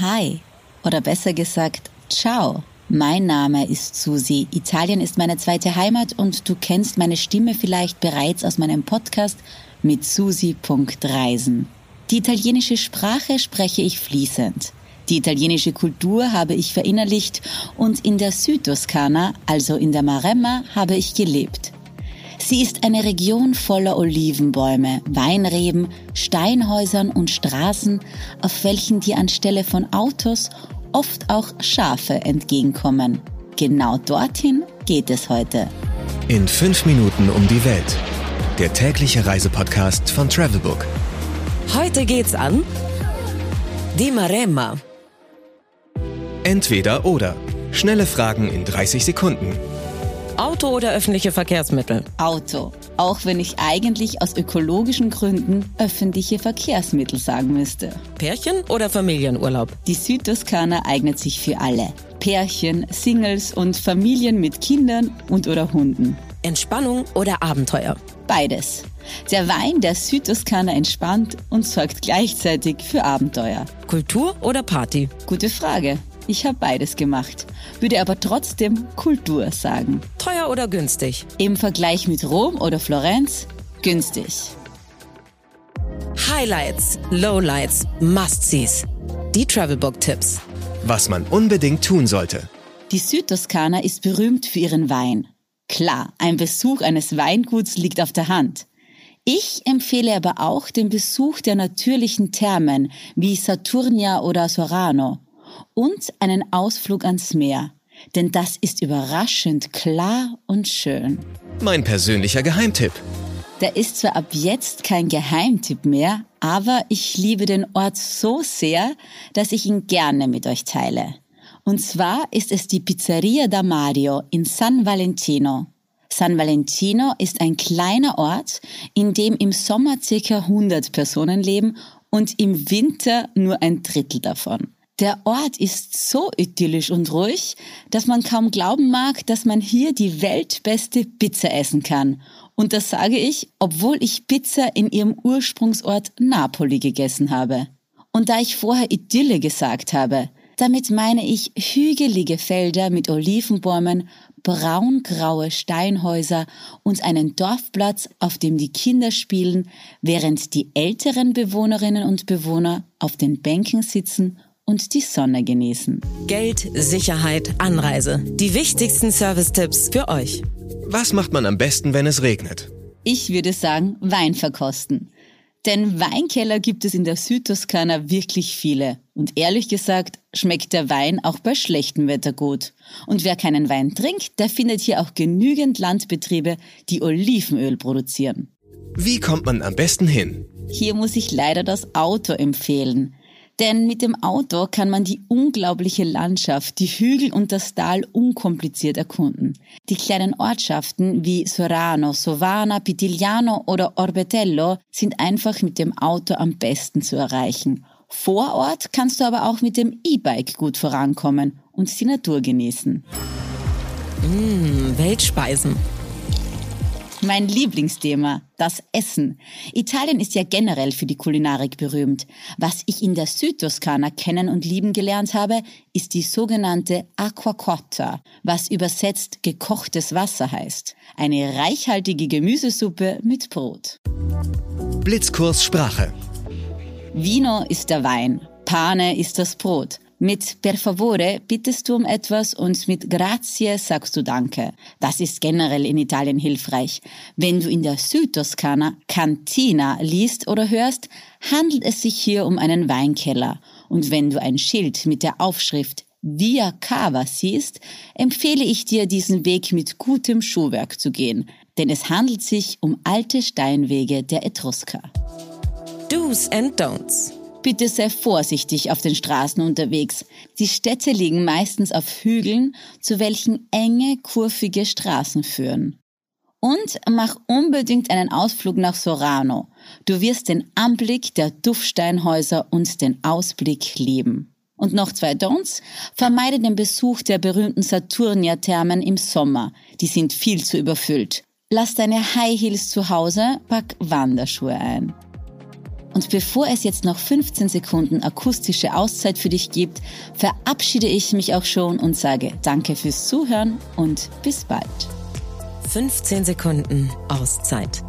Hi oder besser gesagt Ciao. Mein Name ist Susi. Italien ist meine zweite Heimat und du kennst meine Stimme vielleicht bereits aus meinem Podcast mit Susi.reisen. Die italienische Sprache spreche ich fließend. Die italienische Kultur habe ich verinnerlicht und in der Südtoskana, also in der Maremma, habe ich gelebt. Sie ist eine Region voller Olivenbäume, Weinreben, Steinhäusern und Straßen, auf welchen dir anstelle von Autos oft auch Schafe entgegenkommen. Genau dorthin geht es heute. In fünf Minuten um die Welt. Der tägliche Reisepodcast von Travelbook. Heute geht's an die Maremma. Entweder oder. Schnelle Fragen in 30 Sekunden. Auto oder öffentliche Verkehrsmittel? Auto. Auch wenn ich eigentlich aus ökologischen Gründen öffentliche Verkehrsmittel sagen müsste. Pärchen oder Familienurlaub? Die Südtoskana eignet sich für alle. Pärchen, Singles und Familien mit Kindern und oder Hunden. Entspannung oder Abenteuer? Beides. Der Wein der Südtoskana entspannt und sorgt gleichzeitig für Abenteuer. Kultur oder Party? Gute Frage. Ich habe beides gemacht, würde aber trotzdem Kultur sagen. Teuer oder günstig? Im Vergleich mit Rom oder Florenz günstig. Highlights, Lowlights, Must-Sees. Die Travelbook-Tipps. Was man unbedingt tun sollte. Die Südtoskana ist berühmt für ihren Wein. Klar, ein Besuch eines Weinguts liegt auf der Hand. Ich empfehle aber auch den Besuch der natürlichen Thermen wie Saturnia oder Sorano und einen Ausflug ans Meer, denn das ist überraschend klar und schön. Mein persönlicher Geheimtipp. Der ist zwar ab jetzt kein Geheimtipp mehr, aber ich liebe den Ort so sehr, dass ich ihn gerne mit euch teile. Und zwar ist es die Pizzeria da Mario in San Valentino. San Valentino ist ein kleiner Ort, in dem im Sommer circa 100 Personen leben und im Winter nur ein Drittel davon. Der Ort ist so idyllisch und ruhig, dass man kaum glauben mag, dass man hier die weltbeste Pizza essen kann. Und das sage ich, obwohl ich Pizza in ihrem Ursprungsort Napoli gegessen habe. Und da ich vorher Idylle gesagt habe, damit meine ich hügelige Felder mit Olivenbäumen, braungraue Steinhäuser und einen Dorfplatz, auf dem die Kinder spielen, während die älteren Bewohnerinnen und Bewohner auf den Bänken sitzen und die Sonne genießen. Geld, Sicherheit, Anreise. Die wichtigsten Service-Tipps für euch. Was macht man am besten, wenn es regnet? Ich würde sagen, Wein verkosten. Denn Weinkeller gibt es in der Südtoskana wirklich viele. Und ehrlich gesagt schmeckt der Wein auch bei schlechtem Wetter gut. Und wer keinen Wein trinkt, der findet hier auch genügend Landbetriebe, die Olivenöl produzieren. Wie kommt man am besten hin? Hier muss ich leider das Auto empfehlen. Denn mit dem Auto kann man die unglaubliche Landschaft, die Hügel und das Tal unkompliziert erkunden. Die kleinen Ortschaften wie Sorano, Sovana, Pitigliano oder Orbetello sind einfach mit dem Auto am besten zu erreichen. Vor Ort kannst du aber auch mit dem E-Bike gut vorankommen und die Natur genießen. Mmh, Weltspeisen. Mein Lieblingsthema, das Essen. Italien ist ja generell für die Kulinarik berühmt. Was ich in der Südtoskana kennen und lieben gelernt habe, ist die sogenannte Aqua Cotta, was übersetzt gekochtes Wasser heißt. Eine reichhaltige Gemüsesuppe mit Brot. Blitzkurs Sprache. Vino ist der Wein, Pane ist das Brot. Mit per favore bittest du um etwas und mit grazie sagst du Danke. Das ist generell in Italien hilfreich. Wenn du in der Südtoskana Cantina liest oder hörst, handelt es sich hier um einen Weinkeller. Und wenn du ein Schild mit der Aufschrift Via Cava siehst, empfehle ich dir, diesen Weg mit gutem Schuhwerk zu gehen, denn es handelt sich um alte Steinwege der Etrusker. Do's and Don'ts. Bitte sei vorsichtig auf den Straßen unterwegs. Die Städte liegen meistens auf Hügeln, zu welchen enge, kurvige Straßen führen. Und mach unbedingt einen Ausflug nach Sorano. Du wirst den Anblick der Duftsteinhäuser und den Ausblick lieben. Und noch zwei Don'ts. Vermeide den Besuch der berühmten Saturnia-Thermen im Sommer. Die sind viel zu überfüllt. Lass deine High Heels zu Hause, pack Wanderschuhe ein. Und bevor es jetzt noch 15 Sekunden akustische Auszeit für dich gibt, verabschiede ich mich auch schon und sage Danke fürs Zuhören und bis bald. 15 Sekunden Auszeit